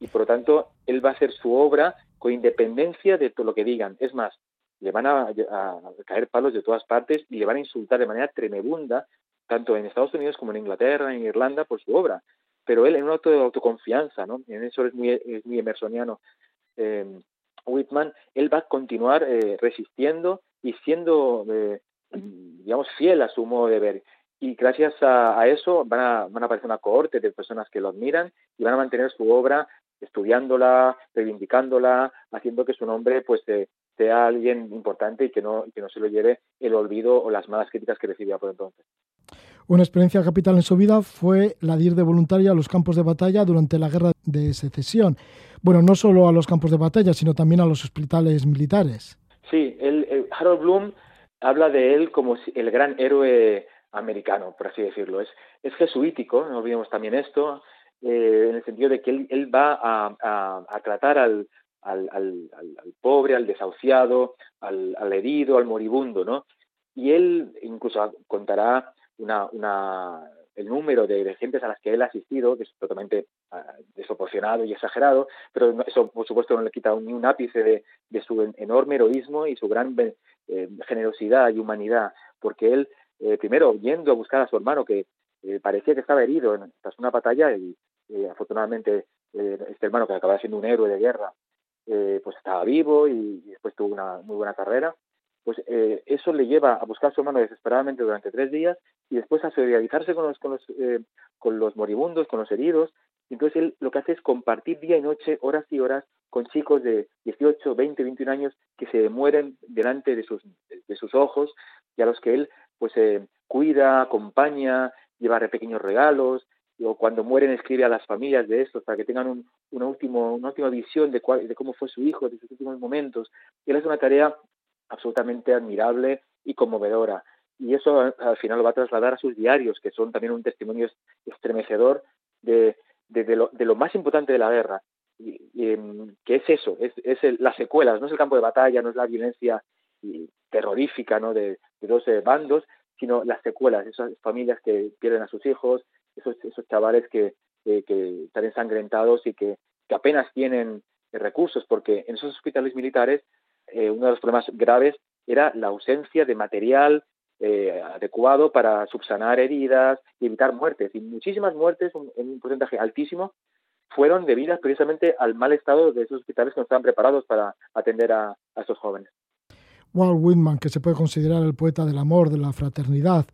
y por lo tanto él va a hacer su obra con independencia de todo lo que digan. Es más, le van a, a, caer palos de todas partes y le van a insultar de manera tremebunda, tanto en Estados Unidos como en Inglaterra, en Irlanda, por su obra. Pero él en un acto de autoconfianza, ¿no? En eso es muy, es muy emersoniano. Whitman, él va a continuar eh, resistiendo y siendo, eh, digamos, fiel a su modo de ver. Y gracias a, eso van a, van a aparecer una cohorte de personas que lo admiran y van a mantener su obra estudiándola, reivindicándola, haciendo que su nombre pues eh, sea alguien importante y que no, que no se lo lleve el olvido o las malas críticas que recibía por entonces. Una experiencia capital en su vida fue la de ir de voluntaria a los campos de batalla durante la guerra de secesión. Bueno, no solo a los campos de batalla, sino también a los hospitales militares. Sí, Harold Bloom habla de él como el gran héroe americano, por así decirlo. Es, es jesuítico, no olvidemos también esto, eh, en el sentido de que él, va a, tratar al, al, al, pobre, al desahuciado, al, herido, al moribundo, ¿no? Y él incluso contará una, una, el número de, gentes a las que él ha asistido, que es totalmente ah, desproporcionado y exagerado, pero eso por supuesto no le quita ni un ápice de, su enorme heroísmo y su gran eh, generosidad y humanidad, porque él, eh, primero, yendo a buscar a su hermano que eh, parecía que estaba herido en, tras una batalla y afortunadamente este hermano que acababa siendo un héroe de guerra, pues estaba vivo y después tuvo una muy buena carrera pues eh, eso le lleva a buscar su hermano desesperadamente durante tres días y después a solidarizarse con los, con los, eh, con los moribundos, con los heridos. Entonces él lo que hace es compartir día y noche, horas y horas, con chicos de 18, 20, 21 años que se mueren delante de sus, de sus ojos y a los que él pues eh, cuida, acompaña, lleva pequeños regalos, o cuando mueren escribe a las familias de estos para que tengan un, una, último, una última visión de, cuál, de cómo fue su hijo, de sus últimos momentos. Él hace una tarea absolutamente admirable y conmovedora. Y eso al final lo va a trasladar a sus diarios, que son también un testimonio estremecedor de, de, lo, más importante de la guerra, y, em, que es eso, es, es las secuelas, no es el campo de batalla, no es la violencia terrorífica ¿no? de, dos eh, bandos, sino las secuelas, esas familias que pierden a sus hijos, esos, esos chavales que, que, están ensangrentados y que, que, apenas tienen recursos, porque en esos hospitales militares eh, uno de los problemas graves era la ausencia de material eh, adecuado para subsanar heridas y evitar muertes. Y muchísimas muertes, un, un porcentaje altísimo, fueron debidas precisamente al mal estado de esos hospitales que no estaban preparados para atender a, a estos jóvenes. Walt Whitman, que se puede considerar el poeta del amor, de la fraternidad,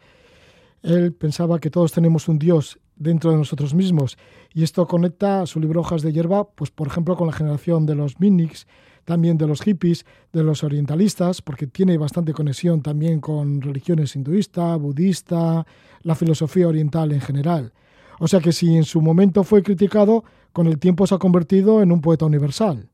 él pensaba que todos tenemos un Dios dentro de nosotros mismos y esto conecta su libro Hojas de Hierba, pues por ejemplo con la generación de los Minix, también de los hippies, de los orientalistas, porque tiene bastante conexión también con religiones hinduista, budista, la filosofía oriental en general. O sea que si en su momento fue criticado, con el tiempo se ha convertido en un poeta universal.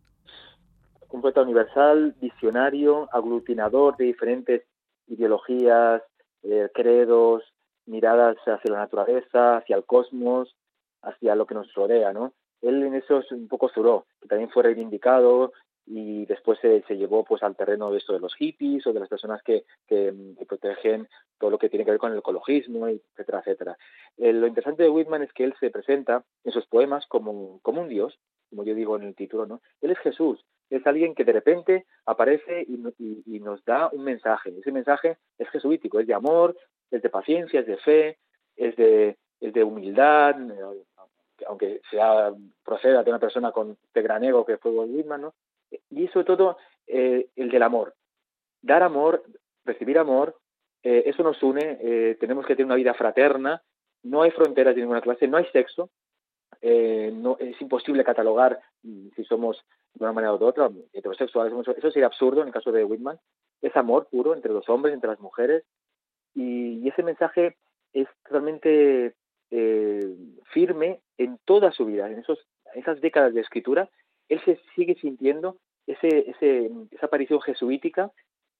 Un poeta universal, visionario, aglutinador de diferentes ideologías, eh, credos, miradas hacia la naturaleza, hacia el cosmos, hacia lo que nos rodea, ¿no? Él en eso es un poco Zuró, que también fue reivindicado y después se, se, llevó pues al terreno de esto de los hippies o de las personas que, que, protegen todo lo que tiene que ver con el ecologismo, etcétera, etcétera. Eh, lo interesante de Whitman es que él se presenta en sus poemas como, como un dios, como yo digo en el título, ¿no? Él es Jesús, es alguien que de repente aparece y, y, nos da un mensaje. Ese mensaje es jesuítico, es de amor, es de paciencia, es de fe, es de, es de humildad, aunque sea proceda de una persona con de gran ego que fue Whitman, ¿no? Y sobre todo eh, el del amor. Dar amor, recibir amor, eh, eso nos une, eh, tenemos que tener una vida fraterna, no hay fronteras de ninguna clase, no hay sexo, eh, no, es imposible catalogar mm, si somos de una manera u otra, heterosexuales, eso sería absurdo en el caso de Whitman, es amor puro entre los hombres, entre las mujeres, y, ese mensaje es totalmente eh, firme en toda su vida, en esos, esas décadas de escritura, él se sigue sintiendo ese, ese, esa aparición jesuítica,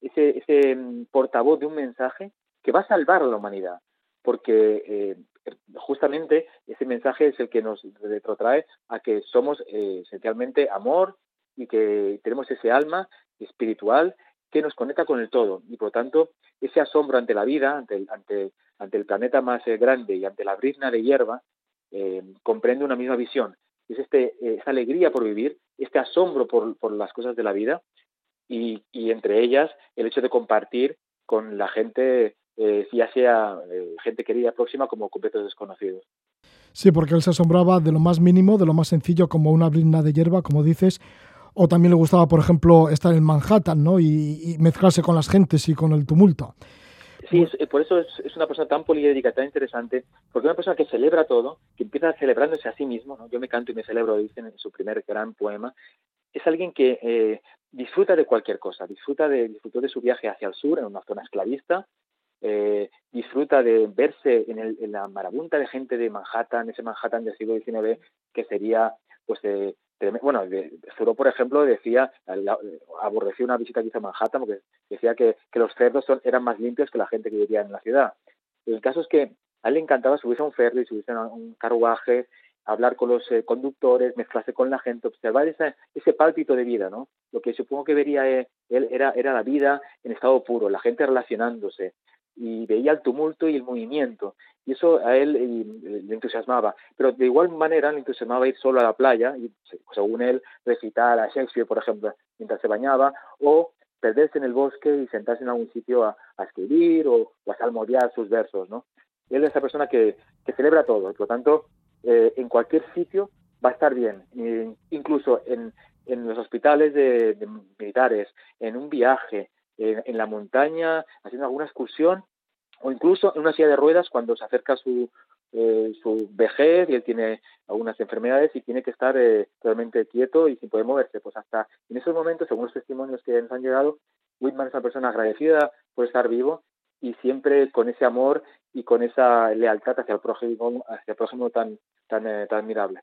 ese, ese mm, portavoz de un mensaje que va a salvar a la humanidad, porque eh, justamente ese mensaje es el que nos retrotrae a que somos eh, esencialmente amor y que tenemos ese alma espiritual que nos conecta con el todo y por lo tanto ese asombro ante la vida, ante el, ante, ante el planeta más eh, grande y ante la brizna de hierba, comprende una misma visión. Es este, esa alegría por vivir, este asombro por, por las cosas de la vida y, y, entre ellas el hecho de compartir con la gente, eh, ya sea eh, gente querida próxima como completos desconocidos. Sí, porque él se asombraba de lo más mínimo, de lo más sencillo, como una brizna de hierba, como dices, o también le gustaba, por ejemplo, estar en Manhattan, ¿no? Y, y mezclarse con las gentes y con el tumulto. Sí, es, por eso es, es, una persona tan poliédrica, tan interesante, porque es una persona que celebra todo, que empieza celebrándose a sí mismo, ¿no? Yo me canto y me celebro, dicen en su primer gran poema. Es alguien que eh, disfruta de cualquier cosa, disfruta de, disfrutó de su viaje hacia el sur, en una zona esclavista, eh, disfruta de verse en, el, en, la marabunta de gente de Manhattan, ese Manhattan del siglo XIX, que sería pues eh, bueno, Zuró, por ejemplo, decía, aborrecía una visita a Manhattan porque decía que, los cerdos son, eran más limpios que la gente que vivía en la ciudad. El caso es que a él le encantaba subirse a un ferry, subirse a un carruaje, hablar con los eh, conductores, mezclarse con la gente, observar ese pálpito de vida, ¿no? Lo que supongo que vería él era, era la vida en estado puro, la gente relacionándose, y veía el tumulto y el movimiento y eso a él eh, le entusiasmaba pero de igual manera le entusiasmaba ir solo a la playa y según él recitar a Shakespeare por ejemplo mientras se bañaba o perderse en el bosque y sentarse en algún sitio a, a escribir o, o, a salmodiar sus versos no él es esa persona que, que celebra todo por lo tanto eh, en cualquier sitio va a estar bien e incluso en, en los hospitales de, de militares en un viaje en, en la montaña haciendo alguna excursión o incluso en una silla de ruedas cuando se acerca su, eh, su vejez y él tiene algunas enfermedades y tiene que estar eh, totalmente quieto y sin poder moverse. Pues hasta en esos momentos, según los testimonios que nos han llegado, Whitman es una persona agradecida por estar vivo y siempre con ese amor y con esa lealtad hacia el prójimo, hacia el prójimo tan, tan, eh, tan admirable.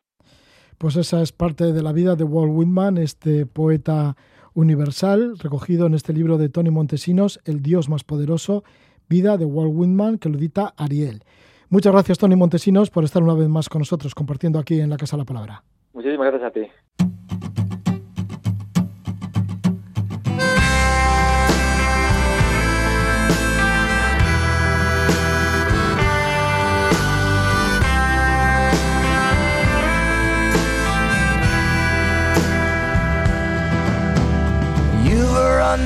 Pues esa es parte de la vida de Walt Whitman, este poeta universal, recogido en este libro de Tony Montesinos, El Dios más poderoso, vida de Walt Whitman, que lo edita Ariel. Muchas gracias, Tony Montesinos, por estar una vez más con nosotros, compartiendo aquí en la Casa la Palabra. Muchísimas gracias a ti.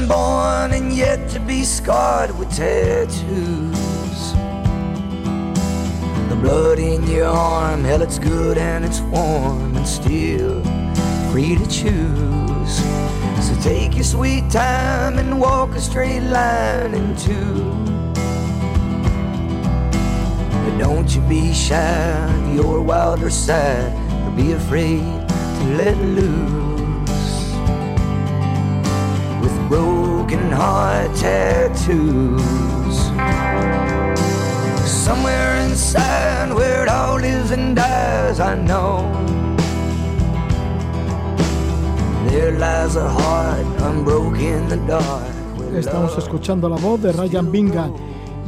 Unborn and yet to be scarred with tattoos. The blood in your arm, hell, it's good and it's warm and still free to choose. So take your sweet time and walk a straight line into. But don't you be shy of your wilder side or be afraid to let loose Estamos escuchando la voz de Ryan Bingham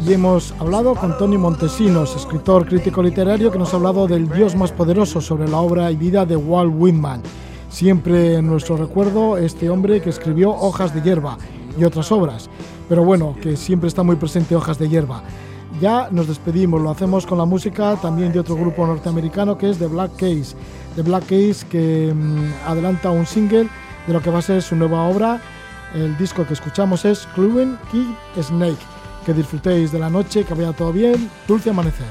y hemos hablado con Tony Montesinos, escritor crítico literario que nos ha hablado del Dios más poderoso sobre la obra y vida de Walt Whitman. Siempre en nuestro recuerdo este hombre que escribió Hojas de hierba y otras obras, pero bueno, que siempre está muy presente Hojas de hierba. Ya nos despedimos, lo hacemos con la música también de otro grupo norteamericano que es The Black Case. The Black Case que mm, adelanta un single de lo que va a ser su nueva obra. El disco que escuchamos es Cluing Kid Snake. Que disfrutéis de la noche, que vaya todo bien. Dulce amanecer.